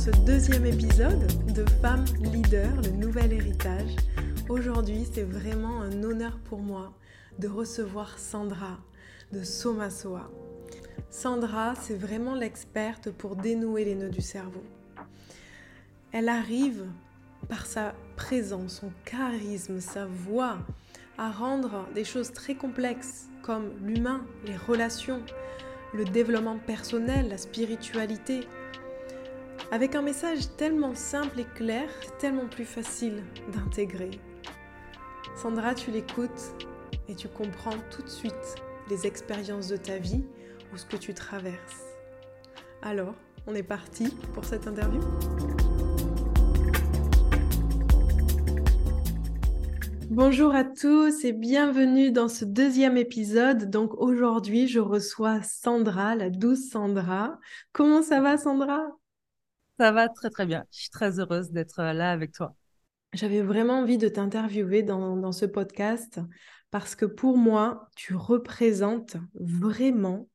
ce deuxième épisode de Femmes Leaders, le nouvel héritage. Aujourd'hui, c'est vraiment un honneur pour moi de recevoir Sandra de Somasoa. Sandra, c'est vraiment l'experte pour dénouer les nœuds du cerveau. Elle arrive par sa présence, son charisme, sa voix, à rendre des choses très complexes comme l'humain, les relations, le développement personnel, la spiritualité, avec un message tellement simple et clair, c'est tellement plus facile d'intégrer. Sandra, tu l'écoutes et tu comprends tout de suite les expériences de ta vie ou ce que tu traverses. Alors, on est parti pour cette interview? Bonjour à tous et bienvenue dans ce deuxième épisode. Donc aujourd'hui, je reçois Sandra, la douce Sandra. Comment ça va Sandra? Ça va très très bien. Je suis très heureuse d'être euh, là avec toi. J'avais vraiment envie de t'interviewer dans, ce podcast parce que pour moi, tu représentes vraiment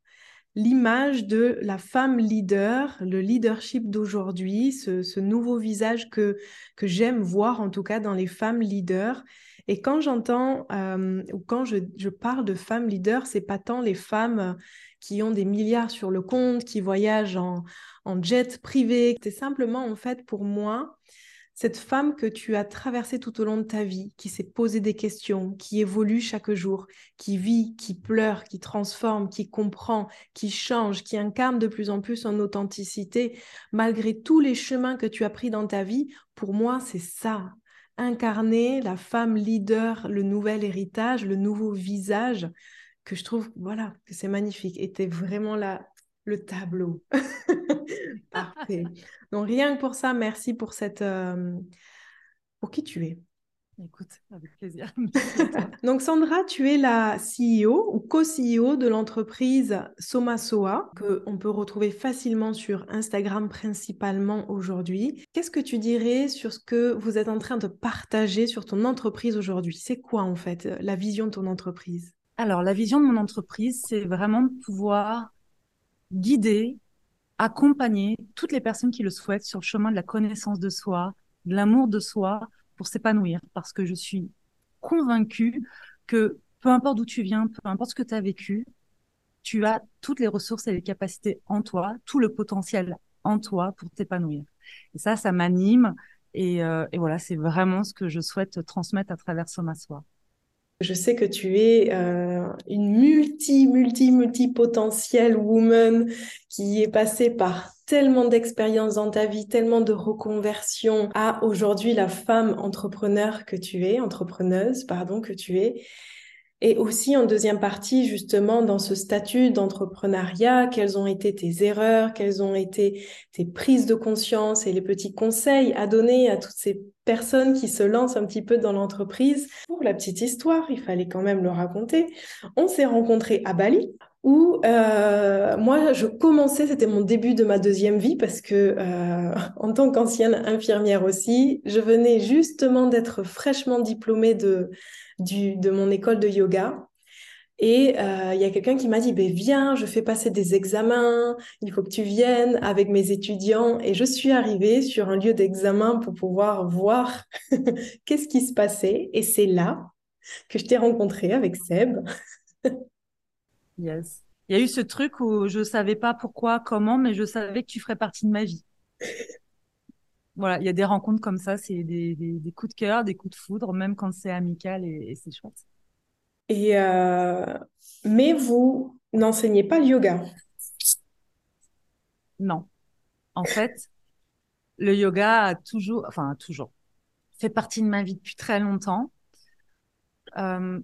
l'image de la femme leader, le leadership d'aujourd'hui, ce, nouveau visage que, que j'aime voir en tout cas dans les femmes leaders. Et quand j'entends euh, ou quand je, je, parle de femmes leaders, c'est pas tant les femmes qui ont des milliards sur le compte, qui voyagent en, jet privé. C'est simplement en fait pour moi cette femme que tu as traversée tout au long de ta vie, qui s'est posé des questions, qui évolue chaque jour, qui vit, qui pleure, qui transforme, qui comprend, qui change, qui incarne de plus en plus son authenticité, malgré tous les chemins que tu as pris dans ta vie, pour moi, c'est ça. Incarner la femme leader, le nouvel héritage, le nouveau visage, que je trouve, voilà, que c'est magnifique. Et tu es vraiment là le tableau. Parfait. Donc rien que pour ça, merci pour cette euh, pour qui tu es. Écoute, avec plaisir. Donc Sandra, tu es la CEO ou co-CEO de l'entreprise Somasoa que on peut retrouver facilement sur Instagram principalement aujourd'hui. Qu'est-ce que tu dirais sur ce que vous êtes en train de partager sur ton entreprise aujourd'hui? C'est quoi en fait la vision de ton entreprise? Alors la vision de mon entreprise, c'est vraiment de pouvoir guider, accompagner toutes les personnes qui le souhaitent sur le chemin de la connaissance de soi, de l'amour de soi pour s'épanouir. Parce que je suis convaincue que peu importe d'où tu viens, peu importe ce que tu as vécu, tu as toutes les ressources et les capacités en toi, tout le potentiel en toi pour t'épanouir. Et ça, ça m'anime. Et, euh, et, voilà, c'est vraiment ce que je souhaite transmettre à travers Soma Soi. Je sais que tu es euh, une multi, multi, multi potentielle woman qui est passée par tellement d'expériences dans ta vie, tellement de reconversions à aujourd'hui la femme entrepreneur que tu es, entrepreneuse, pardon, que tu es. Et aussi en deuxième partie, justement, dans ce statut d'entrepreneuriat, quelles ont été tes erreurs, quelles ont été tes prises de conscience et les petits conseils à donner à toutes ces personnes qui se lancent un petit peu dans l'entreprise. Pour la petite histoire, il fallait quand même le raconter. On s'est rencontrés à Bali où euh, moi je commençais, c'était mon début de ma deuxième vie parce que euh, en tant qu'ancienne infirmière aussi, je venais justement d'être fraîchement diplômée de mon école de yoga. Et euh, il y a quelqu'un qui m'a dit, ben, viens, je fais passer des examens, il faut que tu viennes avec mes étudiants. Et je suis arrivée sur un lieu d'examen pour pouvoir voir qu'est-ce qui se passait. Et c'est là que je t'ai rencontré avec Seb. Yes. Il y a eu ce truc où je savais pas pourquoi, comment, mais je savais que tu ferais partie de ma vie voilà, il y a des rencontres comme ça, c'est des, des, coups de cœur, des coups de foudre, même quand c'est amical et, c'est chouette. Et euh, mais vous n'enseignez pas le yoga? Non. En fait, le yoga a toujours, enfin toujours, fait partie de ma vie depuis très longtemps. Euh,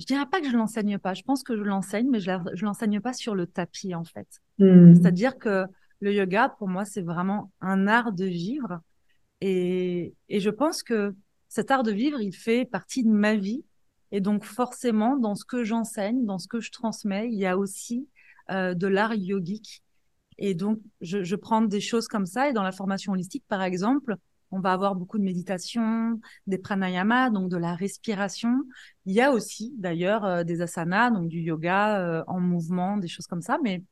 je dirais pas que je l'enseigne pas. Je pense que je l'enseigne, mais je, ne l'enseigne pas sur le tapis en fait. Hmm. C'est-à-dire que le yoga, pour moi, c'est vraiment un art de vivre. Et, et je pense que cet art de vivre, il fait partie de ma vie. Et donc, forcément, dans ce que j'enseigne, dans ce que je transmets, il y a aussi euh, de l'art yogique. Et donc, je, je prends des choses comme ça. Et dans la formation holistique, par exemple, on va avoir beaucoup de méditation, des pranayamas, donc de la respiration. Il y a aussi, d'ailleurs, euh, des asanas, donc du yoga euh, en mouvement, des choses comme ça. Mais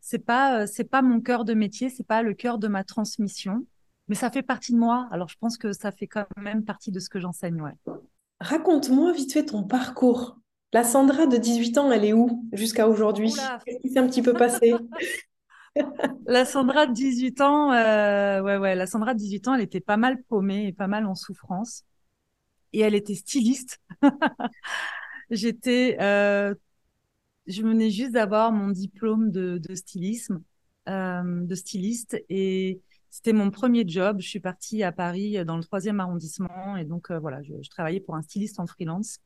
c'est pas c'est pas mon cœur de métier, c'est pas le cœur de ma transmission, mais ça fait partie de moi. Alors je pense que ça fait quand même partie de ce que j'enseigne, ouais. Raconte-moi vite fait ton parcours. La Sandra de 18 ans, elle est où jusqu'à aujourd'hui? Qu'est-ce qui s'est un petit peu passé? La Sandra de 18 ans, euh, ouais, ouais, la Sandra de 18 ans, elle était pas mal paumée et pas mal en souffrance. Et elle était styliste. J'étais, euh, je venais juste d'avoir mon diplôme de, de stylisme, euh, de styliste, et c'était mon premier job. Je suis partie à Paris dans le troisième arrondissement, et donc voilà, je, je, travaillais pour un styliste en freelance.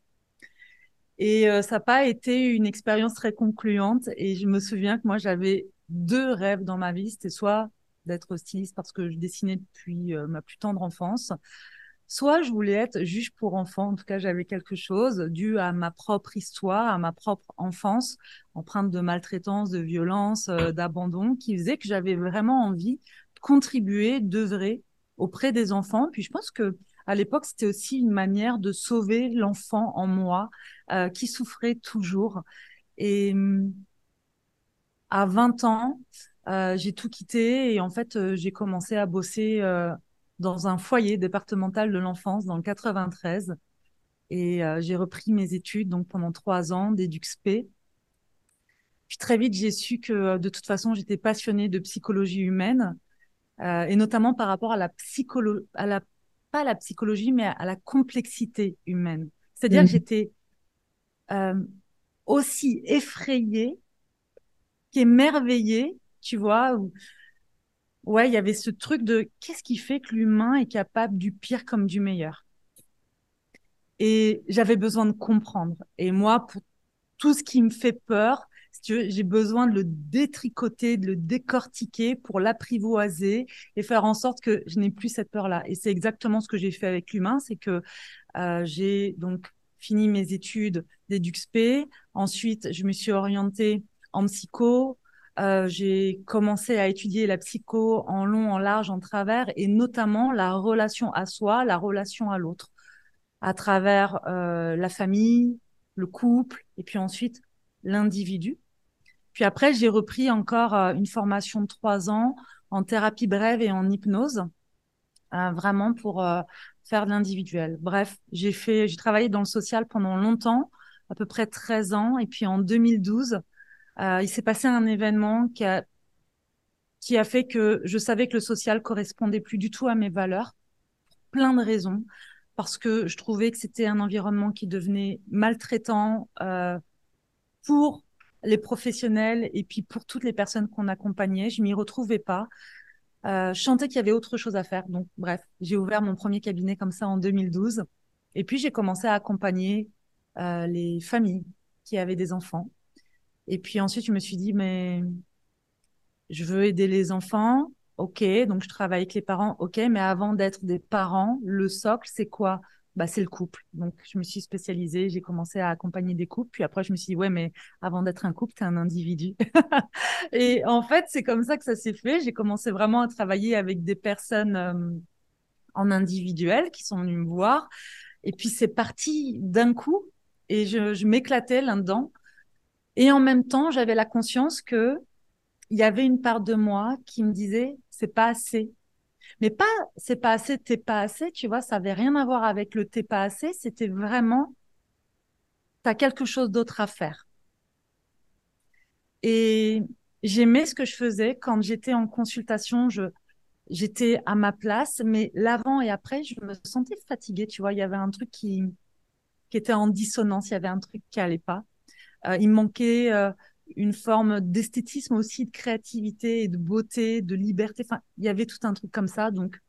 Et ça n'a pas été une expérience très concluante. Et je me souviens que moi, j'avais deux rêves dans ma vie. C'était soit d'être styliste parce que je dessinais depuis euh, ma plus tendre enfance, soit je voulais être juge pour enfants. En tout cas, j'avais quelque chose dû à ma propre histoire, à ma propre enfance, empreinte de maltraitance, de violence, euh, d'abandon, qui faisait que j'avais vraiment envie de contribuer, d'œuvrer auprès des enfants. Puis je pense que à l'époque, c'était aussi une manière de sauver l'enfant en moi euh, qui souffrait toujours. Et hum, à 20 ans, euh, j'ai tout quitté et en fait, euh, j'ai commencé à bosser euh, dans un foyer départemental de l'enfance dans le 93. Et j'ai repris mes études donc pendant trois ans d'éduxp. Puis très vite, j'ai su que de toute façon, j'étais passionnée de psychologie humaine et notamment par rapport à la psychologie, à la pas à la psychologie, mais à la complexité humaine. C'est-à-dire que mmh. j'étais aussi effrayée qu'émerveillée, tu vois. Où... Il y avait ce truc de qu'est-ce qui fait que l'humain est capable du pire comme du meilleur? Et j'avais besoin de comprendre. Et moi, pour tout ce qui me fait peur, j'ai besoin de le détricoter, de le décortiquer pour l'apprivoiser et faire en sorte que je n'ai plus cette peur-là. Et c'est exactement ce que j'ai fait avec l'humain, c'est que euh, j'ai donc fini mes études d'EduxP. Ensuite, je me suis orientée en psycho. Euh, j'ai commencé à étudier la psycho en long, en large, en travers, et notamment la relation à soi, la relation à l'autre, à travers euh, la famille, le couple, et puis ensuite l'individu. Puis après, j'ai repris encore euh, une formation de trois ans en thérapie brève et en hypnose, vraiment pour faire de l'individuel. Bref, j'ai fait, j'ai travaillé dans le social pendant longtemps, à peu près 13 ans, et puis en 2012, euh, il s'est passé un événement qui a qui a fait que je savais que le social correspondait plus du tout à mes valeurs, plein de raisons, parce que je trouvais que c'était un environnement qui devenait maltraitant euh, pour les professionnels et puis pour toutes les personnes qu'on accompagnait. Je m'y retrouvais pas. Euh, je sentais qu'il y avait autre chose à faire. Donc, bref, j'ai ouvert mon premier cabinet comme ça en 2012. Et puis, j'ai commencé à accompagner euh, les familles qui avaient des enfants. Et puis ensuite, je me suis dit, mais je veux aider les enfants. OK, donc je travaille avec les parents. OK, mais avant d'être des parents, le socle, c'est quoi? Bah, c'est le couple. Donc, je me suis spécialisée, j'ai commencé à accompagner des couples. Puis après, je me suis dit, ouais, mais avant d'être un couple, tu es un individu. et en fait, c'est comme ça que ça s'est fait. J'ai commencé vraiment à travailler avec des personnes euh, en individuel qui sont venues me voir. Et puis, c'est parti d'un coup et je, je m'éclatais là-dedans. Et en même temps, j'avais la conscience que il y avait une part de moi qui me disait c'est pas assez. Mais pas c'est pas assez, t'es pas assez, tu vois, ça avait rien à voir avec le t'es pas assez, c'était vraiment tu as quelque chose d'autre à faire. Et j'aimais ce que je faisais quand j'étais en consultation, je j'étais à ma place, mais l'avant et après, je me sentais fatiguée, tu vois, il y avait un truc qui qui était en dissonance, il y avait un truc qui allait pas. Euh, il manquait euh, une forme d'esthétisme aussi, de créativité et de beauté, de liberté. Il y avait tout un truc comme ça. Donc,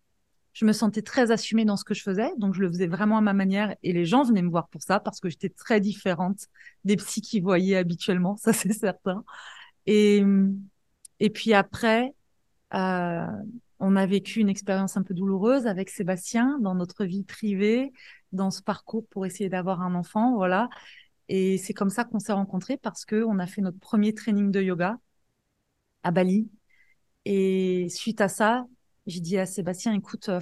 je me sentais très assumée dans ce que je faisais. Donc, je le faisais vraiment à ma manière. Et les gens venaient me voir pour ça parce que j'étais très différente des psys qui voyaient habituellement. Ça, c'est certain. Et, et puis après, euh, on a vécu une expérience un peu douloureuse avec Sébastien dans notre vie privée, dans ce parcours pour essayer d'avoir un enfant. Voilà. Et c'est comme ça qu'on s'est rencontrés parce que on a fait notre premier training de yoga à Bali. Et suite à ça, j'ai dit à Sébastien, écoute, euh,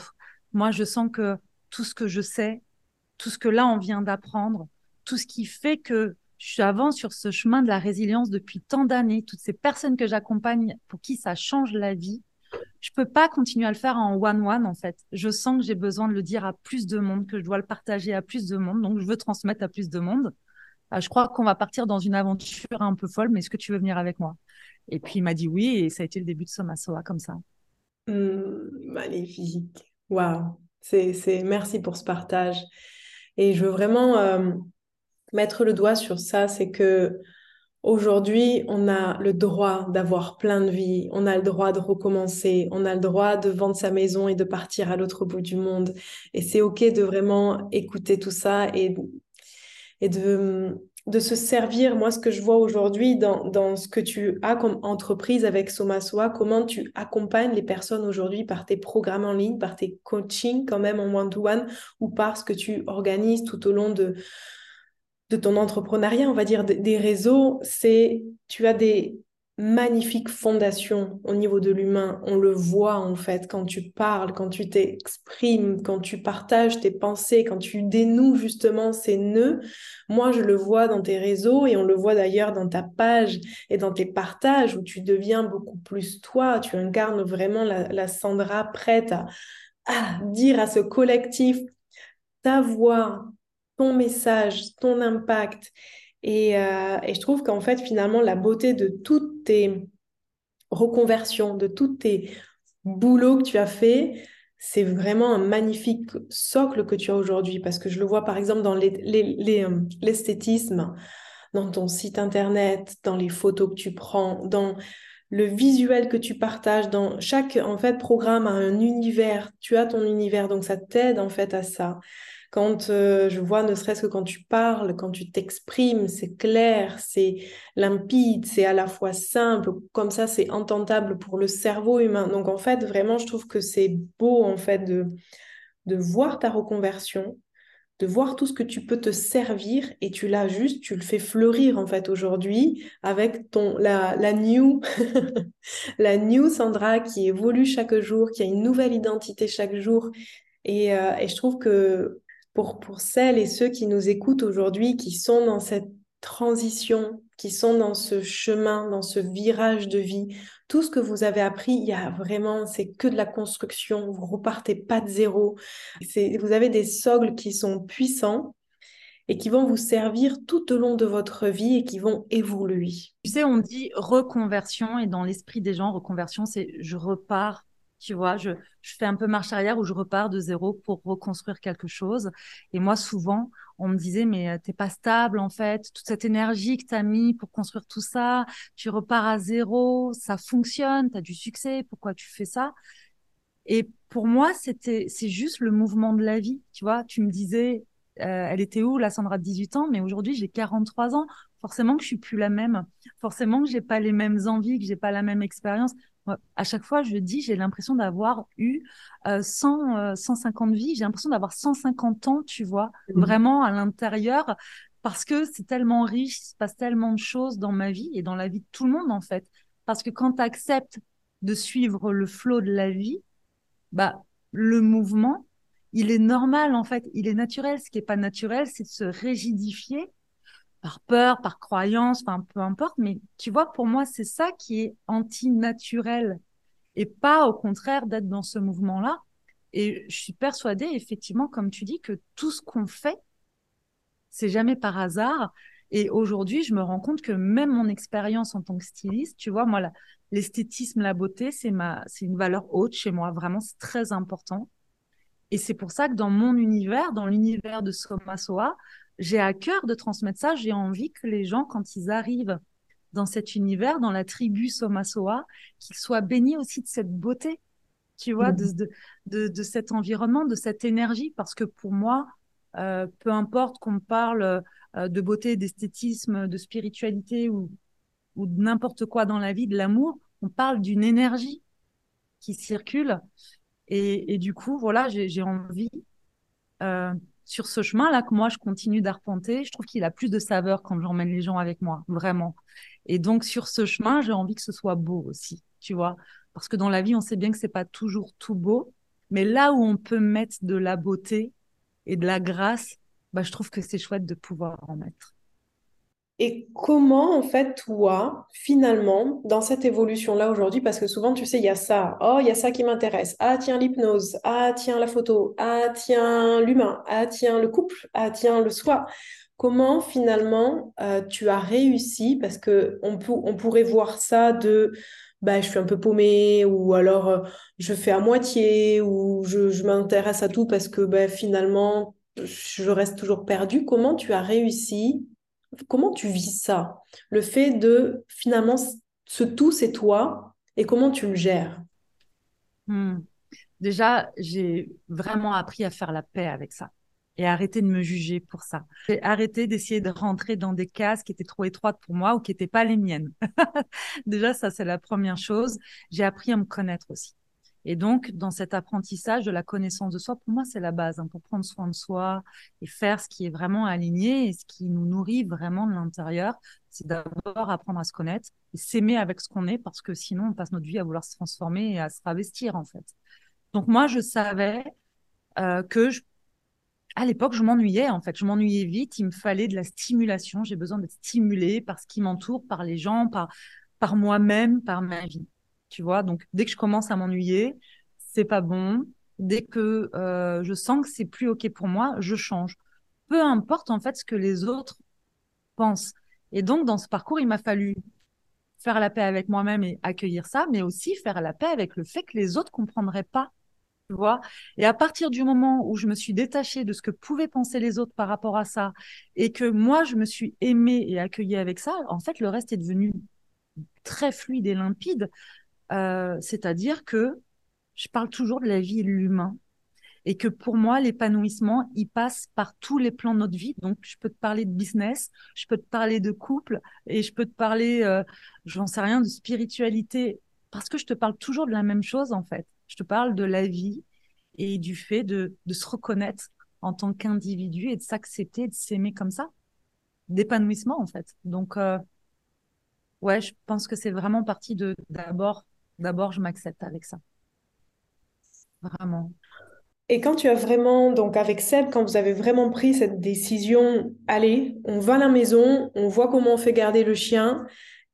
moi, je sens que tout ce que je sais, tout ce que là, on vient d'apprendre, tout ce qui fait que je suis avant sur ce chemin de la résilience depuis tant d'années. Toutes ces personnes que j'accompagne pour qui ça change la vie, je peux pas continuer à le faire en one-one, en fait. Je sens que j'ai besoin de le dire à plus de monde, que je dois le partager à plus de monde. Donc, je veux transmettre à plus de monde. Euh, je crois qu'on va partir dans une aventure un peu folle, mais est-ce que tu veux venir avec moi? Et puis, il m'a dit oui, et ça a été le début de Somasoa comme ça. Mmh, magnifique. Waouh. C'est... Merci pour ce partage. Et je veux vraiment euh, mettre le doigt sur ça, c'est que aujourd'hui, on a le droit d'avoir plein de vie, on a le droit de recommencer, on a le droit de vendre sa maison et de partir à l'autre bout du monde. Et c'est OK de vraiment écouter tout ça et, et de, se servir, moi, ce que je vois aujourd'hui dans, dans, ce que tu as comme entreprise avec Somasoa, comment tu accompagnes les personnes aujourd'hui par tes programmes en ligne, par tes coachings quand même en one-to-one ou par ce que tu organises tout au long de, de ton entrepreneuriat, on va dire, des réseaux, c'est tu as des, magnifique fondation au niveau de l'humain. On le voit en fait quand tu parles, quand tu t'exprimes, quand tu partages tes pensées, quand tu dénoues justement ces nœuds. Moi, je le vois dans tes réseaux et on le voit d'ailleurs dans ta page et dans tes partages où tu deviens beaucoup plus toi. Tu incarnes vraiment la, Sandra prête à, à dire à ce collectif ta voix, ton message, ton impact. Euh, et, je trouve qu'en fait, finalement, la beauté de toutes tes reconversions, de tous tes boulots que tu as fait, c'est vraiment un magnifique socle que tu as aujourd'hui. Parce que je le vois, par exemple, dans euh, l'esthétisme, dans ton site internet, dans les photos que tu prends, dans le visuel que tu partages, dans chaque en fait programme a un univers. Tu as ton univers, donc ça t'aide en fait à ça. Quand euh, je vois, ne serait-ce que quand tu parles, quand tu t'exprimes, c'est clair, c'est limpide, c'est à la fois simple, comme ça c'est entendable pour le cerveau humain. Donc en fait, vraiment, je trouve que c'est beau en fait de, de voir ta reconversion, de voir tout ce que tu peux te servir et tu l'as juste, tu le fais fleurir en fait aujourd'hui avec ton la, la new la new Sandra qui évolue chaque jour, qui a une nouvelle identité chaque jour et, euh, et je trouve que pour, celles et ceux qui nous écoutent aujourd'hui, qui sont dans cette transition, qui sont dans ce chemin, dans ce virage de vie. Tout ce que vous avez appris, il y a vraiment, c'est que de la construction. Vous repartez pas de zéro. Vous avez des sogles qui sont puissants et qui vont vous servir tout au long de votre vie et qui vont évoluer. Tu sais, on dit reconversion et dans l'esprit des gens, reconversion, c'est je repars tu vois, je, je fais un peu marche arrière où je repars de zéro pour reconstruire quelque chose. Et moi, souvent, on me disait, mais euh, t'es pas stable, en fait. Toute cette énergie que tu as mis pour construire tout ça, tu repars à zéro, ça fonctionne, tu as du succès, pourquoi tu fais ça? Et pour moi, c'était, c'est juste le mouvement de la vie. Tu vois, tu me disais, euh, elle était où, la Sandra de 18 ans, mais aujourd'hui, j'ai 43 ans. Forcément que je suis plus la même. Forcément que j'ai pas les mêmes envies, que j'ai pas la même expérience à chaque fois, je dis, j'ai l'impression d'avoir eu 100, 150 vies. J'ai l'impression d'avoir 150 ans, tu vois, mmh. vraiment à l'intérieur, parce que c'est tellement riche, il se passe tellement de choses dans ma vie et dans la vie de tout le monde, en fait. Parce que quand tu acceptes de suivre le flot de la vie, bah, le mouvement, il est normal, en fait, il est naturel. Ce qui est pas naturel, c'est de se rigidifier par peur, par croyance, enfin peu importe. Mais tu vois, pour moi, c'est ça qui est anti-naturel et pas au contraire d'être dans ce mouvement-là. Et je suis persuadée, effectivement, comme tu dis, que tout ce qu'on fait, c'est jamais par hasard. Et aujourd'hui, je me rends compte que même mon expérience en tant que styliste, tu vois, moi, l'esthétisme, la beauté, c'est ma, c'est une valeur haute chez moi. Vraiment, c'est très important. Et c'est pour ça que dans mon univers, dans l'univers de Soma Soa, j'ai à cœur de transmettre ça. J'ai envie que les gens, quand ils arrivent dans cet univers, dans la tribu Somasoa, qu'ils soient bénis aussi de cette beauté, tu vois, mmh. de, de, de, cet environnement, de cette énergie. Parce que pour moi, euh, peu importe qu'on parle euh, de beauté, d'esthétisme, de spiritualité ou, ou de n'importe quoi dans la vie, de l'amour, on parle d'une énergie qui circule. Et, et, du coup, voilà, j'ai envie euh, sur ce chemin-là que moi, je continue d'arpenter, je trouve qu'il a plus de saveur quand j'emmène les gens avec moi, vraiment. Et donc, sur ce chemin, j'ai envie que ce soit beau aussi, tu vois. Parce que dans la vie, on sait bien que c'est pas toujours tout beau, mais là où on peut mettre de la beauté et de la grâce, bah, je trouve que c'est chouette de pouvoir en mettre. Et comment, en fait, toi, finalement, dans cette évolution-là aujourd'hui, parce que souvent, tu sais, il y a ça, oh, il y a ça qui m'intéresse, ah, tiens, l'hypnose, ah, tiens, la photo, ah, tiens, l'humain, ah, tiens, le couple, ah, tiens, le soi. Comment, finalement, euh, tu as réussi, parce que on, on pourrait voir ça de, bah, je suis un peu paumée, ou alors euh, je fais à moitié, ou je, m'intéresse à tout parce que bah, finalement, je reste toujours perdue. Comment tu as réussi Comment tu vis ça? Le fait de finalement, ce tout, c'est toi, et comment tu le gères? Hmm. Déjà, j'ai vraiment appris à faire la paix avec ça et arrêter de me juger pour ça. J'ai arrêté d'essayer de rentrer dans des cases qui étaient trop étroites pour moi ou qui n'étaient pas les miennes. Déjà, ça, c'est la première chose. J'ai appris à me connaître aussi. Et donc, dans cet apprentissage de la connaissance de soi, pour moi, c'est la base hein, pour prendre soin de soi et faire ce qui est vraiment aligné et ce qui nous nourrit vraiment de l'intérieur. C'est d'abord apprendre à se connaître et s'aimer avec ce qu'on est parce que sinon, on passe notre vie à vouloir se transformer et à se ravestir, en fait. Donc, moi, je savais euh, que je à l'époque, je m'ennuyais en fait. Je m'ennuyais vite. Il me fallait de la stimulation. J'ai besoin d'être stimulée par ce qui m'entoure, par les gens, par, par moi-même, par ma vie tu vois. Donc, dès que je commence à m'ennuyer, c'est pas bon. Dès que euh, je sens que c'est plus OK pour moi, je change. Peu importe, en fait, ce que les autres pensent. Et donc, dans ce parcours, il m'a fallu faire la paix avec moi-même et accueillir ça, mais aussi faire la paix avec le fait que les autres comprendraient pas. Tu vois et à partir du moment où je me suis détachée de ce que pouvaient penser les autres par rapport à ça, et que moi, je me suis aimée et accueillie avec ça, en fait, le reste est devenu très fluide et limpide euh, c'est-à-dire que je parle toujours de la vie et de l'humain et que pour moi, l'épanouissement, il passe par tous les plans de notre vie. Donc, je peux te parler de business, je peux te parler de couple et je peux te parler, euh, j'en sais rien, de spiritualité, parce que je te parle toujours de la même chose, en fait. Je te parle de la vie et du fait de, de se reconnaître en tant qu'individu et de s'accepter, de s'aimer comme ça, d'épanouissement, en fait. Donc, euh, ouais, je pense que c'est vraiment parti de d'abord D'abord, je m'accepte avec ça. Vraiment. Et quand tu as vraiment, donc avec Seb, quand vous avez vraiment pris cette décision, allez, on va à la maison, on voit comment on fait garder le chien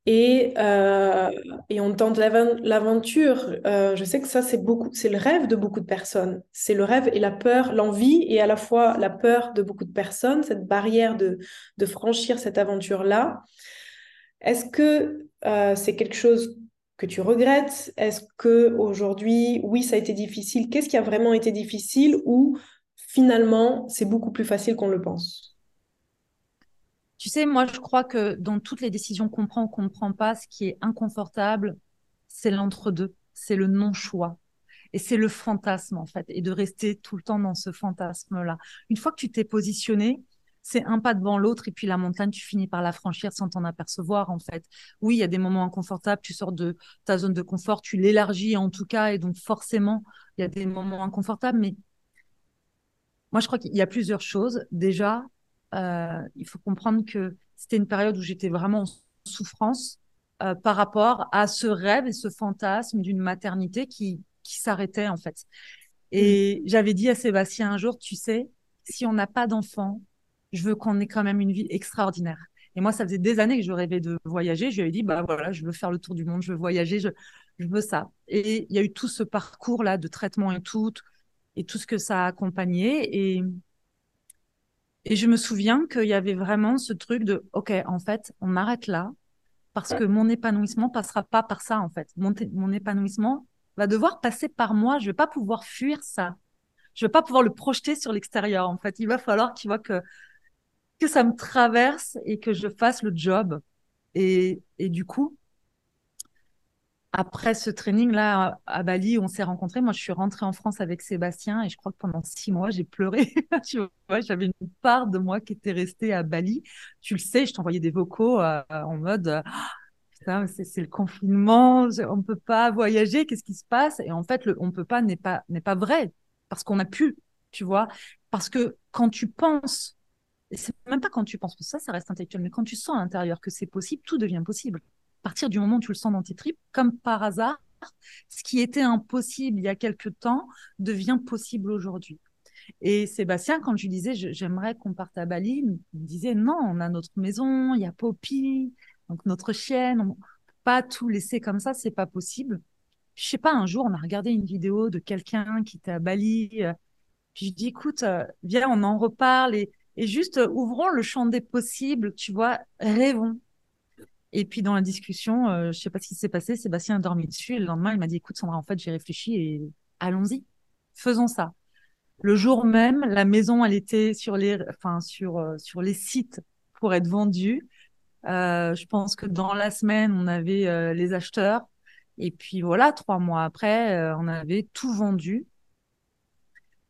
et, euh, et on tente l'aventure. Euh, je sais que ça, c'est beaucoup, c'est le rêve de beaucoup de personnes. C'est le rêve et la peur, l'envie et à la fois la peur de beaucoup de personnes, cette barrière de, de franchir cette aventure-là. Est-ce que euh, c'est quelque chose que tu regrettes? Est-ce que aujourd'hui, oui, ça a été difficile? Qu'est-ce qui a vraiment été difficile ou finalement, c'est beaucoup plus facile qu'on le pense? Tu sais, moi, je crois que dans toutes les décisions qu'on prend ou qu'on ne prend pas, ce qui est inconfortable, c'est l'entre-deux, c'est le non-choix. Et c'est le fantasme, en fait, et de rester tout le temps dans ce fantasme-là. Une fois que tu t'es positionné, c'est un pas devant l'autre et puis la montagne, tu finis par la franchir sans t'en apercevoir en fait. Oui, il y a des moments inconfortables, tu sors de ta zone de confort, tu l'élargis en tout cas et donc forcément, il y a des moments inconfortables, mais moi je crois qu'il y a plusieurs choses. Déjà, euh, il faut comprendre que c'était une période où j'étais vraiment en souffrance euh, par rapport à ce rêve et ce fantasme d'une maternité qui, qui s'arrêtait en fait. Et mmh. j'avais dit à Sébastien un jour, tu sais, si on n'a pas d'enfant, je veux qu'on ait quand même une vie extraordinaire. Et moi, ça faisait des années que je rêvais de voyager. Je lui avais dit, bah voilà, je veux faire le tour du monde, je veux voyager, je, veux ça. Et il y a eu tout ce parcours-là de traitement et tout, et tout ce que ça a accompagné. Et, je me souviens qu'il y avait vraiment ce truc de, OK, en fait, on arrête là, parce que mon épanouissement passera pas par ça, en fait. Mon, mon épanouissement va devoir passer par moi. Je vais pas pouvoir fuir ça. Je vais pas pouvoir le projeter sur l'extérieur, en fait. Il va falloir qu'il voit que que ça me traverse et que je fasse le job. Et, et du coup, après ce training-là à Bali on s'est rencontrés, moi, je suis rentrée en France avec Sébastien et je crois que pendant six mois, j'ai pleuré. tu vois, j'avais une part de moi qui était restée à Bali. Tu le sais, je t'envoyais des vocaux euh, en mode euh, c'est le confinement, on ne peut pas voyager, qu'est-ce qui se passe? Et en fait, le on peut pas n'est pas n'est pas vrai parce qu'on a pu, tu vois, parce que quand tu penses c'est même pas quand tu penses, que ça, ça reste intellectuel, mais quand tu sens à l'intérieur que c'est possible, tout devient possible. À partir du moment où tu le sens dans tes tripes, comme par hasard, ce qui était impossible il y a quelque temps devient possible aujourd'hui. Et Sébastien, quand je lui disais, j'aimerais qu'on parte à Bali, il me disait, non, on a notre maison, il y a Poppy, donc notre chienne, on peut pas tout laisser comme ça, c'est pas possible. Je sais pas, un jour, on a regardé une vidéo de quelqu'un qui était à Bali, euh, puis je dis, écoute, euh, viens, on en reparle et juste euh, ouvrons le champ des possibles, tu vois, rêvons. Et puis dans la discussion, euh, je sais pas ce qui s'est passé, Sébastien a dormi dessus et le lendemain, il m'a dit, écoute Sandra, en fait, j'ai réfléchi et allons-y, faisons ça. Le jour même, la maison, elle était sur les, enfin, sur, euh, sur les sites pour être vendue. Euh, je pense que dans la semaine, on avait les acheteurs. Et puis voilà, trois mois après, on avait tout vendu.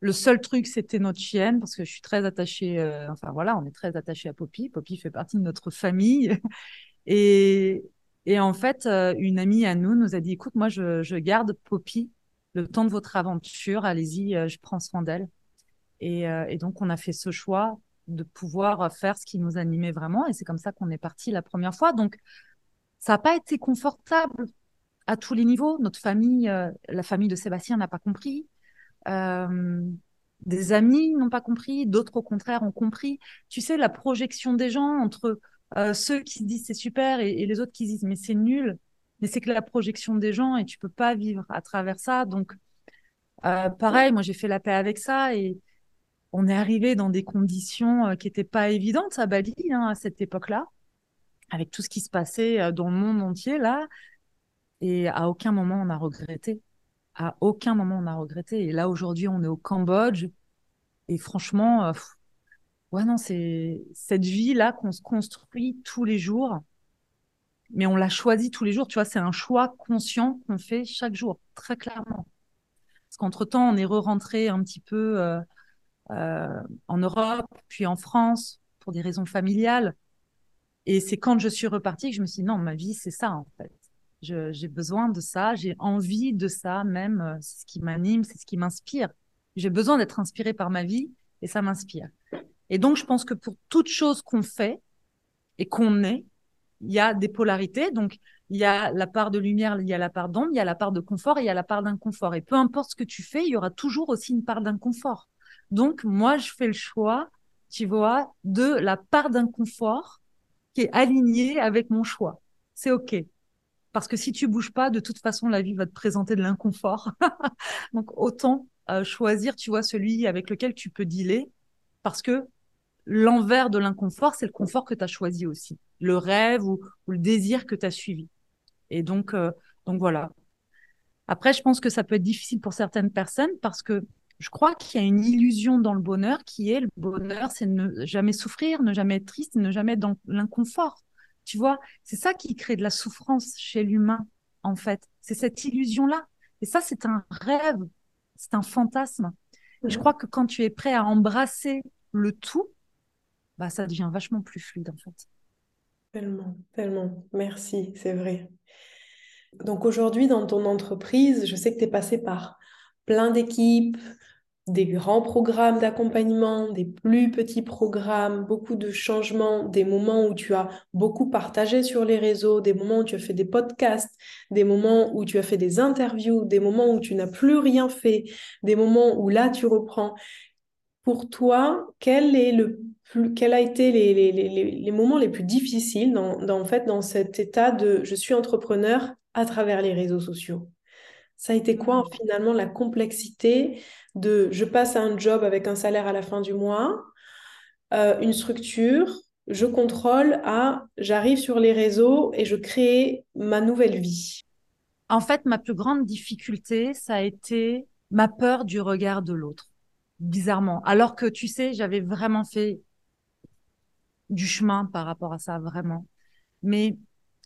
Le seul truc, c'était notre chienne, parce que je suis très attachée, euh, enfin voilà, on est très attaché à Poppy. Poppy fait partie de notre famille. Et, et en fait, euh, une amie à nous nous a dit, écoute, moi, je, je garde Poppy le temps de votre aventure. Allez-y, euh, je prends soin d'elle. Et, et donc, on a fait ce choix de pouvoir faire ce qui nous animait vraiment. Et c'est comme ça qu'on est parti la première fois. Donc, ça n'a pas été confortable à tous les niveaux. Notre famille, la famille de Sébastien n'a pas compris. Euh, des amis n'ont pas compris, d'autres au contraire ont compris. Tu sais, la projection des gens entre euh, ceux qui disent c'est super et, les autres qui disent mais c'est nul. Mais c'est que la projection des gens et tu peux pas vivre à travers ça. Donc, euh, pareil, moi j'ai fait la paix avec ça et on est arrivé dans des conditions qui étaient pas évidentes à Bali hein, à cette époque-là, avec tout ce qui se passait dans le monde entier là. Et à aucun moment on a regretté. À aucun moment on a regretté. Et là aujourd'hui on est au Cambodge et franchement, euh, ouais non c'est cette vie là qu'on se construit tous les jours mais on l'a choisi tous les jours. Tu vois, c'est un choix conscient qu'on fait chaque jour, très clairement. Parce qu'entre-temps, on est re-rentré un petit peu euh, euh, en Europe, puis en France, pour des raisons familiales. Et c'est quand je suis repartie que je me suis dit, non, ma vie, c'est ça, en fait. J'ai besoin de ça, j'ai envie de ça, même, euh, c'est ce qui m'anime, c'est ce qui m'inspire. J'ai besoin d'être inspirée par ma vie et ça m'inspire. Et donc, je pense que pour toute chose qu'on fait et qu'on est, il y a des polarités. Donc, il y a la part de lumière, il y a la part d'ombre, il y a la part de confort et il y a la part d'inconfort. Et peu importe ce que tu fais, il y aura toujours aussi une part d'inconfort. Donc, moi, je fais le choix, tu vois, de la part d'inconfort qui est alignée avec mon choix. C'est OK. Parce que si tu bouges pas, de toute façon, la vie va te présenter de l'inconfort. Donc, autant euh, choisir, tu vois, celui avec lequel tu peux dealer parce que l'envers de l'inconfort, c'est le confort que tu as choisi aussi, le rêve ou, le désir que tu as suivi. Et donc, euh, donc voilà. Après, je pense que ça peut être difficile pour certaines personnes parce que je crois qu'il y a une illusion dans le bonheur qui est le bonheur, c'est ne jamais souffrir, ne jamais être triste, ne jamais être dans l'inconfort. Tu vois, c'est ça qui crée de la souffrance chez l'humain, en fait. C'est cette illusion-là. Et ça, c'est un rêve, c'est un fantasme. Et je crois que quand tu es prêt à embrasser le tout, bah, ça devient vachement plus fluide en fait. Tellement, tellement. Merci, c'est vrai. Donc aujourd'hui, dans ton entreprise, je sais que tu es passé par plein d'équipes, des grands programmes d'accompagnement, des plus petits programmes, beaucoup de changements, des moments où tu as beaucoup partagé sur les réseaux, des moments où tu as fait des podcasts, des moments où tu as fait des interviews, des moments où tu n'as plus rien fait, des moments où là tu reprends. Pour toi, quel est le plus, quel a été les, les, les, les moments les plus difficiles dans, dans, fait, dans cet état de je suis entrepreneur à travers les réseaux sociaux? Ça a été quoi finalement la complexité de je passe à un job avec un salaire à la fin du mois, euh, une structure, je contrôle à j'arrive sur les réseaux et je crée ma nouvelle vie En fait, ma plus grande difficulté, ça a été ma peur du regard de l'autre bizarrement. Alors que tu sais, j'avais vraiment fait du chemin par rapport à ça, vraiment. Mais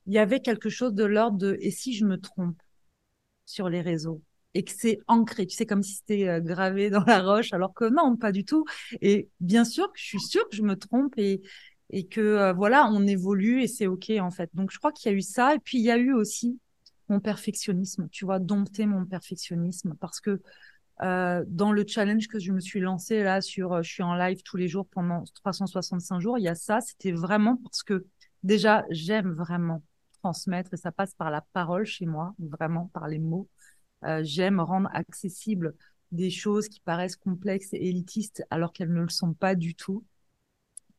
il y avait quelque chose de l'ordre de et si je me trompe? Sur les réseaux et que c'est ancré, tu sais, comme si c'était euh, gravé dans la roche, alors que non, pas du tout. Et bien sûr je suis sûre que je me trompe et, et que euh, voilà, on évolue et c'est OK en fait. Donc je crois qu'il y a eu ça. Et puis il y a eu aussi mon perfectionnisme, tu vois, dompter mon perfectionnisme parce que euh, dans le challenge que je me suis lancé là sur je suis en live tous les jours pendant 365 jours, il y a ça, c'était vraiment parce que déjà j'aime vraiment transmettre et ça passe par la parole chez moi, vraiment par les mots. Euh, j'aime rendre accessible des choses qui paraissent complexes et élitistes alors qu'elles ne le sont pas du tout.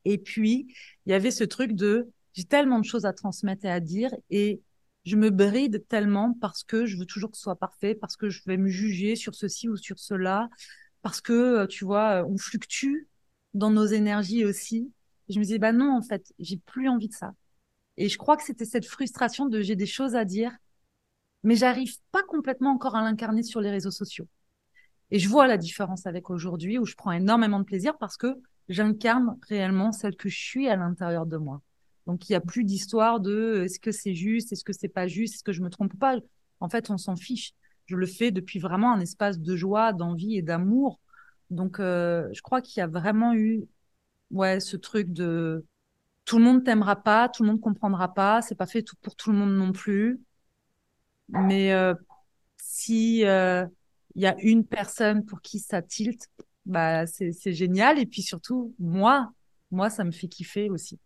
Et puis, il y avait ce truc de j'ai tellement de choses à transmettre et à dire et je me bride tellement parce que je veux toujours que ce soit parfait, parce que je vais me juger sur ceci ou sur cela, parce que, euh, tu vois, on fluctue dans nos énergies aussi. je me disais, bah non, en fait, j'ai plus envie de ça. Et je crois que c'était cette frustration de j'ai des choses à dire, mais j'arrive pas complètement encore à l'incarner sur les réseaux sociaux. Et je vois la différence avec aujourd'hui où je prends énormément de plaisir parce que j'incarne réellement celle que je suis à l'intérieur de moi. Donc, il n'y a plus d'histoire de euh, est-ce que c'est juste, est-ce que c'est pas juste, est-ce que je me trompe pas? En fait, on s'en fiche. Je le fais depuis vraiment un espace de joie, d'envie et d'amour. Donc, euh, je crois qu'il y a vraiment eu ouais, ce truc de tout le monde t'aimera pas, tout le monde comprendra pas, c'est pas fait tout pour tout le monde non plus. Mais euh, si il y a une personne pour qui ça tilte, bah c'est génial. Et puis surtout, moi, moi, ça me fait kiffer aussi.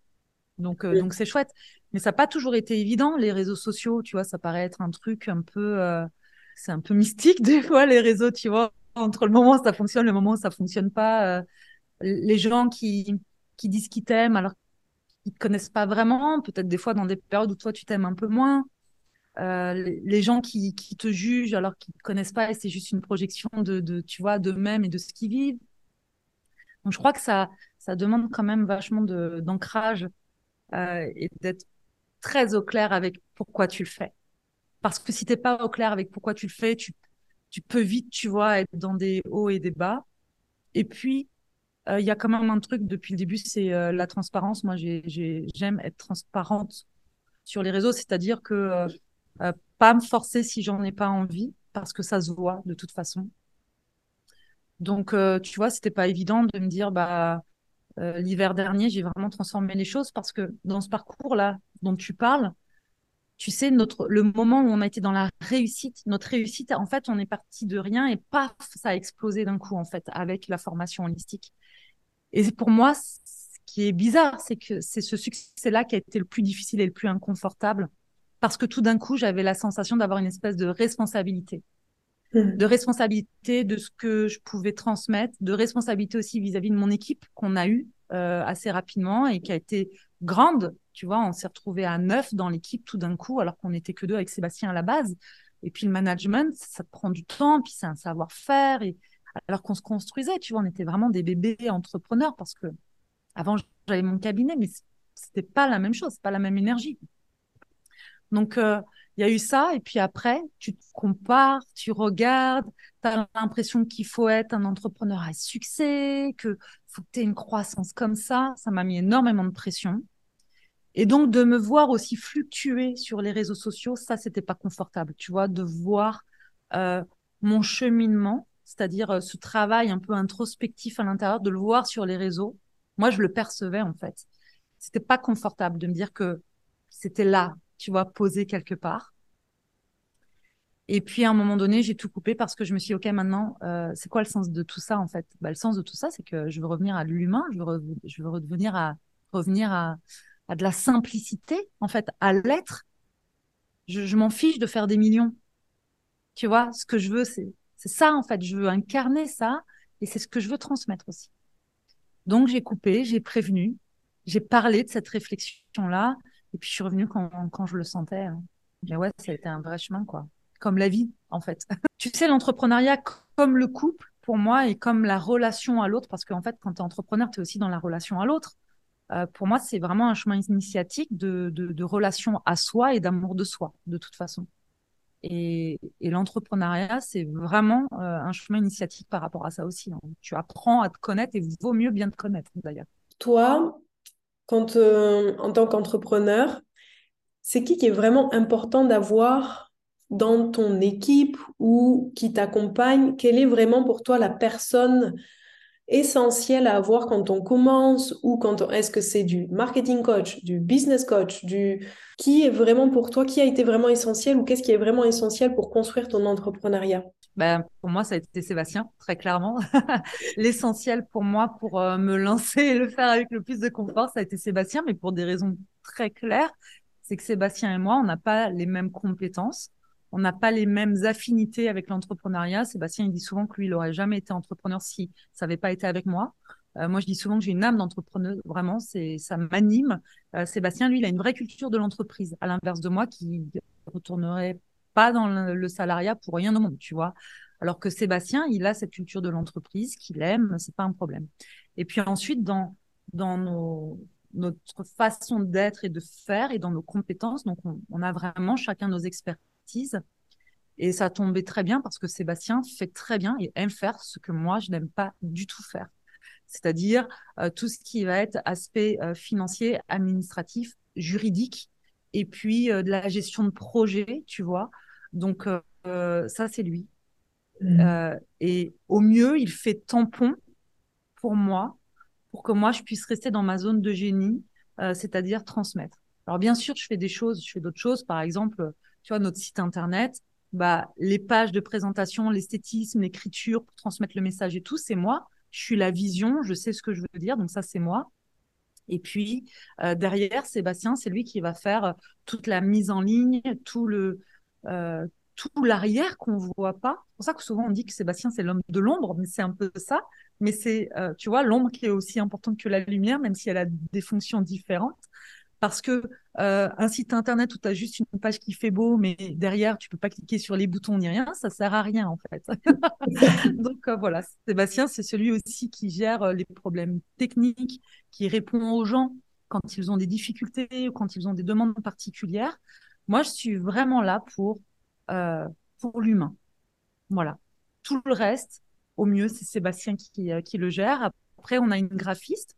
Donc, euh, donc c'est chouette. Mais ça n'a pas toujours été évident, les réseaux sociaux, tu vois, ça paraît être un truc un peu, euh, c'est un peu mystique des fois, les réseaux, tu vois, entre le moment où ça fonctionne, le moment où ça fonctionne pas. Euh, les gens qui, qui disent qu'ils t'aiment alors qu'ils te connaissent pas vraiment, peut-être des fois dans des périodes où toi tu t'aimes un peu moins. les, gens qui, qui te jugent alors qu'ils te connaissent pas et c'est juste une projection de, de tu vois, d'eux-mêmes et de ce qu'ils vivent. Donc je crois que ça, ça demande quand même vachement d'ancrage euh, et d'être très au clair avec pourquoi tu le fais. Parce que si t'es pas au clair avec pourquoi tu le fais, tu, tu peux vite, tu vois, être dans des hauts et des bas. Et puis, euh, il y a quand même un truc depuis le début, c'est euh, la transparence. Moi, j'aime être transparente sur les réseaux, c'est-à-dire que pas me forcer si j'en ai pas envie, parce que ça se voit de toute façon. Donc, tu vois, c'était pas évident de me dire, bah, euh, l'hiver dernier, j'ai vraiment transformé les choses parce que dans ce parcours-là dont tu parles, tu sais, notre, le moment où on a été dans la réussite, notre réussite, en fait, on est parti de rien et paf, ça a explosé d'un coup, en fait, avec la formation holistique. Et pour moi, ce qui est bizarre, c'est que c'est ce succès-là qui a été le plus difficile et le plus inconfortable parce que tout d'un coup, j'avais la sensation d'avoir une espèce de responsabilité. Mmh. de responsabilité de ce que je pouvais transmettre, de responsabilité aussi vis-à-vis de mon équipe qu'on a eue euh, assez rapidement et qui a été grande. Tu vois, on s'est retrouvé à neuf dans l'équipe tout d'un coup, alors qu'on n'était que deux avec Sébastien à la base. Et puis le management, ça prend du temps, puis c'est un savoir-faire. Et alors qu'on se construisait, tu vois, on était vraiment des bébés entrepreneurs parce que avant j'avais mon cabinet, mais c'était pas la même chose, pas la même énergie. Donc euh, il y a eu ça, et puis après, tu te compares, tu regardes, tu as l'impression qu'il faut être un entrepreneur à succès, que faut que tu aies une croissance comme ça. Ça m'a mis énormément de pression. Et donc, de me voir aussi fluctuer sur les réseaux sociaux, ça, c'était pas confortable, tu vois, de voir euh, mon cheminement, c'est-à-dire euh, ce travail un peu introspectif à l'intérieur, de le voir sur les réseaux. Moi, je le percevais, en fait. C'était pas confortable de me dire que c'était là, tu vois, posé quelque part. Et puis à un moment donné, j'ai tout coupé parce que je me suis dit, OK, maintenant, euh, c'est quoi le sens de tout ça en fait? Bah, Le sens de tout ça, c'est que je veux revenir à l'humain, je veux, je veux revenir, à, revenir à, à, de la simplicité, en fait, à l'être. Je, m'en fiche de faire des millions. Tu vois, ce que je veux, c'est ça en fait. Je veux incarner ça et c'est ce que je veux transmettre aussi. Donc j'ai coupé, j'ai prévenu, j'ai parlé de cette réflexion-là et puis je suis revenue quand, quand je le sentais. Hein. Mais ouais, ça a été un vrai chemin, quoi. Comme la vie, en fait. tu sais, l'entrepreneuriat, comme le couple, pour moi, et comme la relation à l'autre, parce qu'en fait, quand tu es entrepreneur, tu es aussi dans la relation à l'autre. Euh, pour moi, c'est vraiment un chemin initiatique de, relation à soi et d'amour de soi, de toute façon. Et, l'entrepreneuriat, c'est vraiment euh, un chemin initiatique par rapport à ça aussi. Hein. Tu apprends à te connaître et vaut mieux bien te connaître, d'ailleurs. Toi, euh, en tant qu'entrepreneur, c'est qui qui est vraiment important d'avoir dans ton équipe ou qui t'accompagne? Quelle est vraiment pour toi la personne essentielle à avoir quand on commence ou quand est-ce que c'est du marketing coach, du business coach, du qui est vraiment pour toi, qui a été vraiment essentiel ou qu'est-ce qui est vraiment essentiel pour construire ton entrepreneuriat? Ben, pour moi, ça a été Sébastien, très clairement. L'essentiel pour moi, pour euh, me lancer et le faire avec le plus de confort, ça a été Sébastien, mais pour des raisons très claires. C'est que Sébastien et moi, on n'a pas les mêmes compétences, on n'a pas les mêmes affinités avec l'entrepreneuriat. Sébastien, il dit souvent que lui, il n'aurait jamais été entrepreneur si ça n'avait pas été avec moi. Euh, moi, je dis souvent que j'ai une âme d'entrepreneur. Vraiment, ça m'anime. Euh, Sébastien, lui, il a une vraie culture de l'entreprise, à l'inverse de moi, qui ne retournerait pas dans le, salariat pour rien au monde, tu vois. Alors que Sébastien, il a cette culture de l'entreprise qu'il aime, c'est pas un problème. Et puis ensuite, dans dans nos, notre façon d'être et de faire et dans nos compétences, donc on, on a vraiment chacun nos expertises. Et ça tombait très bien parce que Sébastien fait très bien et aime faire ce que moi, je n'aime pas du tout faire c'est-à-dire euh, tout ce qui va être aspect euh, financier, administratif, juridique, et puis euh, de la gestion de projet, tu vois. Donc ça, c'est lui. Mmh. et au mieux, il fait tampon pour moi, pour que moi, je puisse rester dans ma zone de génie, c'est-à-dire transmettre. Alors bien sûr, je fais des choses, je fais d'autres choses. Par exemple, tu vois, notre site internet, bah, les pages de présentation, l'esthétisme, l'écriture pour transmettre le message et tout, c'est moi je suis la vision, je sais ce que je veux dire, donc ça c'est moi. Et puis euh, derrière, Sébastien, c'est lui qui va faire euh, toute la mise en ligne, tout le euh, tout l'arrière qu'on voit pas. C'est pour ça que souvent on dit que Sébastien c'est l'homme de l'ombre, mais c'est un peu ça. Mais c'est, tu vois, l'ombre qui est aussi importante que la lumière, même si elle a des fonctions différentes parce que euh, un site internet où tu as juste une page qui fait beau, mais derrière, tu peux pas cliquer sur les boutons ni rien, ça sert à rien en fait. Donc euh, voilà, Sébastien, c'est celui aussi qui gère euh, les problèmes techniques, qui répond aux gens quand ils ont des difficultés ou quand ils ont des demandes particulières. Moi, je suis vraiment là pour, pour l'humain. Voilà. Tout le reste, au mieux, c'est Sébastien qui, qui le gère. Après, on a une graphiste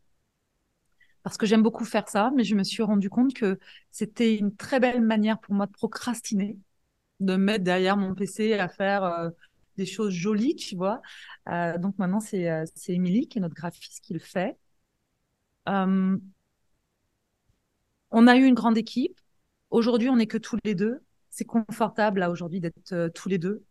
parce que j'aime beaucoup faire ça, mais je me suis rendu compte que c'était une très belle manière pour moi de procrastiner, de me mettre derrière mon PC à faire euh, des choses jolies, tu vois. Euh, donc maintenant, c'est euh, Émilie qui est notre graphiste qui le fait. on a eu une grande équipe. Aujourd'hui, on n'est que tous les deux. C'est confortable là aujourd'hui d'être tous les deux.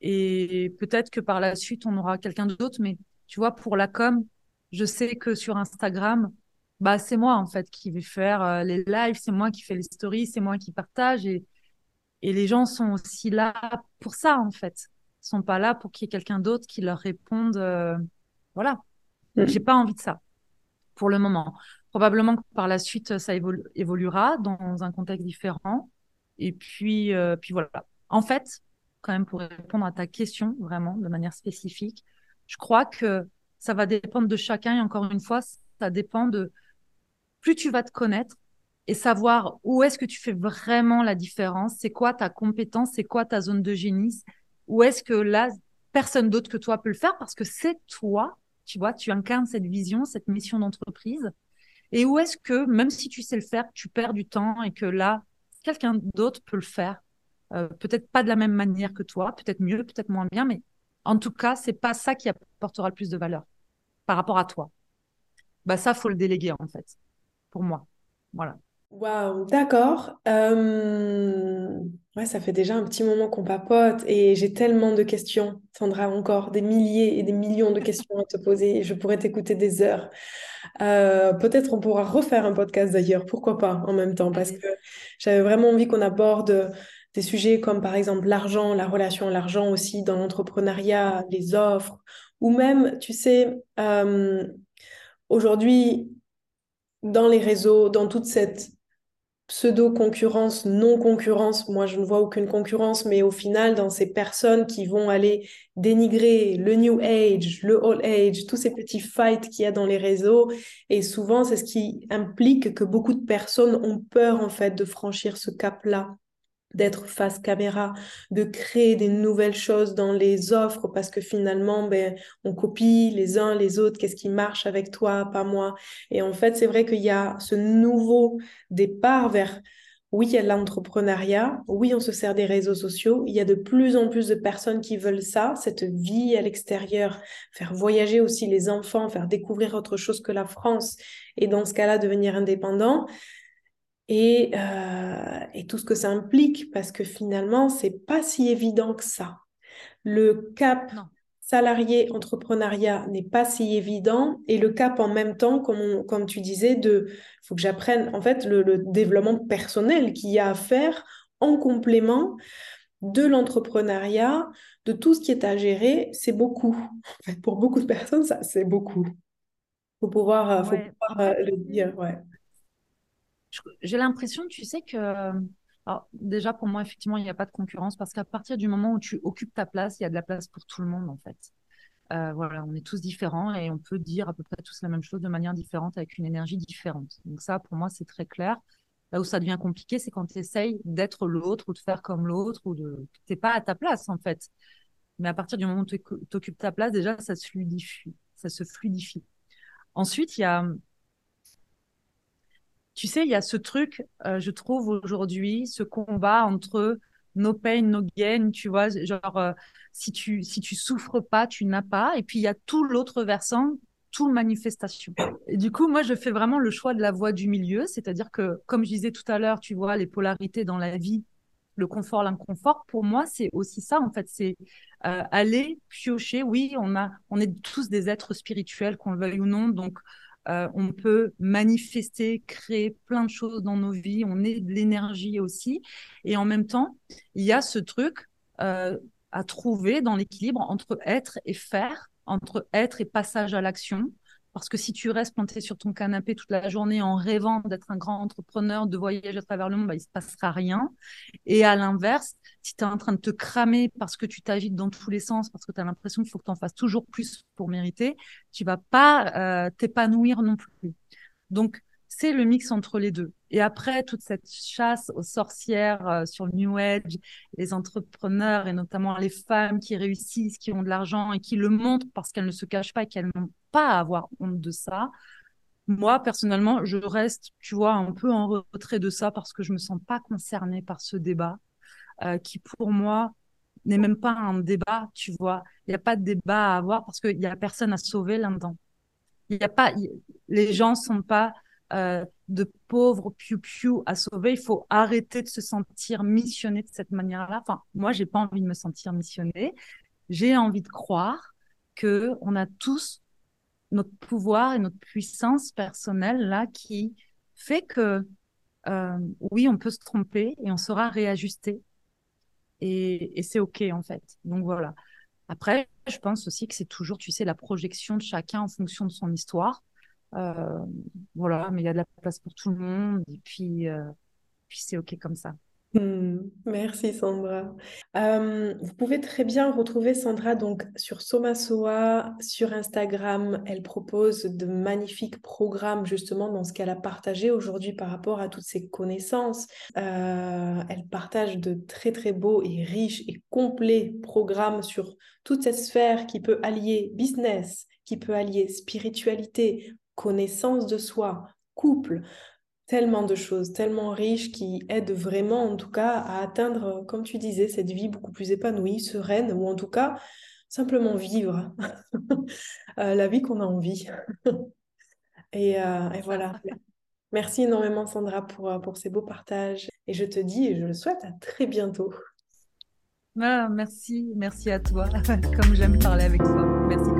Et peut-être que par la suite, on aura quelqu'un d'autre. Mais tu vois, pour la com, je sais que sur Instagram, bah c'est moi en fait qui vais faire euh, les lives, c'est moi qui fais les stories, c'est moi qui partage et et les gens sont aussi là pour ça en fait. Ils sont pas là pour qu'il y ait quelqu'un d'autre qui leur réponde euh, voilà. Mm. J'ai pas envie de ça pour le moment. Probablement que par la suite ça évoluera dans un contexte différent et puis euh, puis voilà. En fait, quand même pour répondre à ta question vraiment de manière spécifique, je crois que ça va dépendre de chacun et encore une fois, ça dépend de plus tu vas te connaître et savoir où est-ce que tu fais vraiment la différence, c'est quoi ta compétence, c'est quoi ta zone de génie, où est-ce que là, personne d'autre que toi peut le faire parce que c'est toi, tu vois, tu incarnes cette vision, cette mission d'entreprise. Et où est-ce que, même si tu sais le faire, tu perds du temps et que là, quelqu'un d'autre peut le faire. Euh, peut-être pas de la même manière que toi, peut-être mieux, peut-être moins bien, mais en tout cas, c'est pas ça qui apportera le plus de valeur par rapport à toi. Bah ça, faut le déléguer en fait pour moi. Voilà. Waouh, d'accord. Euh, ouais, ça fait déjà un petit moment qu'on papote et j'ai tellement de questions. Sandra, encore des milliers et des millions de questions à te poser. Je pourrais t'écouter des heures. Euh, peut-être on pourra refaire un podcast d'ailleurs, pourquoi pas en même temps, parce que j'avais vraiment envie qu'on aborde des sujets comme par exemple l'argent, la relation à l'argent aussi dans l'entrepreneuriat, les offres, ou même, tu sais, euh, aujourd'hui, dans les réseaux, dans toute cette pseudo-concurrence, non-concurrence, moi je ne vois aucune concurrence, mais au final, dans ces personnes qui vont aller dénigrer le New Age, le Old Age, tous ces petits fights qu'il y a dans les réseaux, et souvent c'est ce qui implique que beaucoup de personnes ont peur en fait de franchir ce cap-là d'être face caméra, de créer des nouvelles choses dans les offres parce que finalement, ben, on copie les uns les autres, qu'est-ce qui marche avec toi, pas moi. Et en fait, c'est vrai qu'il y a ce nouveau départ vers, oui, il y a l'entrepreneuriat, oui, on se sert des réseaux sociaux, il y a de plus en plus de personnes qui veulent ça, cette vie à l'extérieur, faire voyager aussi les enfants, faire découvrir autre chose que la France et dans ce cas-là, devenir indépendant et, euh, et, tout ce que ça implique, parce que finalement, c'est pas si évident que ça. Le cap salarié entrepreneuriat n'est pas si évident, et le cap en même temps, comme, comme tu disais, de faut que j'apprenne en fait le, le développement personnel qu'il y a à faire en complément de l'entrepreneuriat, de tout ce qui est à gérer, c'est beaucoup. pour beaucoup de personnes, ça, c'est beaucoup. Faut pouvoir, euh, faut pouvoir euh, le dire, ouais. J'ai l'impression, tu sais, que alors, déjà, pour moi, effectivement, il n'y a pas de concurrence parce qu'à partir du moment où tu occupes ta place, il y a de la place pour tout le monde, en fait. Euh, voilà, on est tous différents et on peut dire à peu près tous la même chose de manière différente avec une énergie différente. Donc ça, pour moi, c'est très clair. Là où ça devient compliqué, c'est quand tu essayes d'être l'autre ou de faire comme l'autre ou de... Tu n'es pas à ta place, en fait. Mais à partir du moment où tu occupes ta place, déjà, ça se fluidifie. Ça se fluidifie. Ensuite, il y a tu sais, il y a ce truc, euh, je trouve aujourd'hui, ce combat entre no pain, no gain, tu vois, genre euh, si tu si tu souffres pas, tu n'as pas. Et puis il y a tout l'autre versant, tout manifestation. Et du coup, moi, je fais vraiment le choix de la voie du milieu, c'est-à-dire que, comme je disais tout à l'heure, tu vois, les polarités dans la vie, le confort, l'inconfort, pour moi, c'est aussi ça, en fait, c'est euh, aller piocher. Oui, on a, on est tous des êtres spirituels, qu'on le veuille ou non, donc euh, on peut manifester, créer plein de choses dans nos vies. On est de l'énergie aussi. Et en même temps, il y a ce truc euh, à trouver dans l'équilibre entre être et faire, entre être et passage à l'action. Parce que si tu restes planté sur ton canapé toute la journée en rêvant d'être un grand entrepreneur, de voyager à travers le monde, bah, il ne se passera rien. Et à l'inverse, si tu es en train de te cramer parce que tu t'agites dans tous les sens, parce que tu as l'impression qu'il faut que tu en fasses toujours plus pour mériter, tu vas pas euh, t'épanouir non plus. Donc, c'est le mix entre les deux. Et après, toute cette chasse aux sorcières euh, sur le New Age, les entrepreneurs et notamment les femmes qui réussissent, qui ont de l'argent et qui le montrent parce qu'elles ne se cachent pas et qu'elles n'ont pas à avoir honte de ça. Moi, personnellement, je reste, tu vois, un peu en retrait de ça parce que je me sens pas concernée par ce débat euh, qui, pour moi, n'est même pas un débat, tu vois. Il n'y a pas de débat à avoir parce qu'il n'y a personne à sauver là-dedans. Il n'y a pas, les gens sont pas euh, de pauvres piou-piou à sauver. Il faut arrêter de se sentir missionné de cette manière-là. Enfin, moi, j'ai pas envie de me sentir missionné. J'ai envie de croire que on a tous notre pouvoir et notre puissance personnelle là qui fait que euh, oui, on peut se tromper et on saura réajuster. Et, et c'est OK en fait. Donc voilà. Après, je pense aussi que c'est toujours, tu sais, la projection de chacun en fonction de son histoire. Euh, voilà, mais il y a de la place pour tout le monde et puis, euh, puis c'est OK comme ça. Hmm, merci Sandra. Euh, vous pouvez très bien retrouver Sandra donc sur Somasoa, sur Instagram. Elle propose de magnifiques programmes justement dans ce qu'elle a partagé aujourd'hui par rapport à toutes ses connaissances. elle partage de très très beaux et riches et complets programmes sur toute cette sphère qui peut allier business, qui peut allier spiritualité, connaissance de soi, couple, tellement de choses, tellement riches qui aident vraiment en tout cas à atteindre, comme tu disais, cette vie beaucoup plus épanouie, sereine, ou en tout cas simplement vivre euh, la vie qu'on a envie. et, euh, et, voilà. Merci énormément Sandra pour, euh, pour ces beaux partages. Et je te dis et je le souhaite à très bientôt. Ah, merci, merci à toi. Comme j'aime parler avec toi. Merci.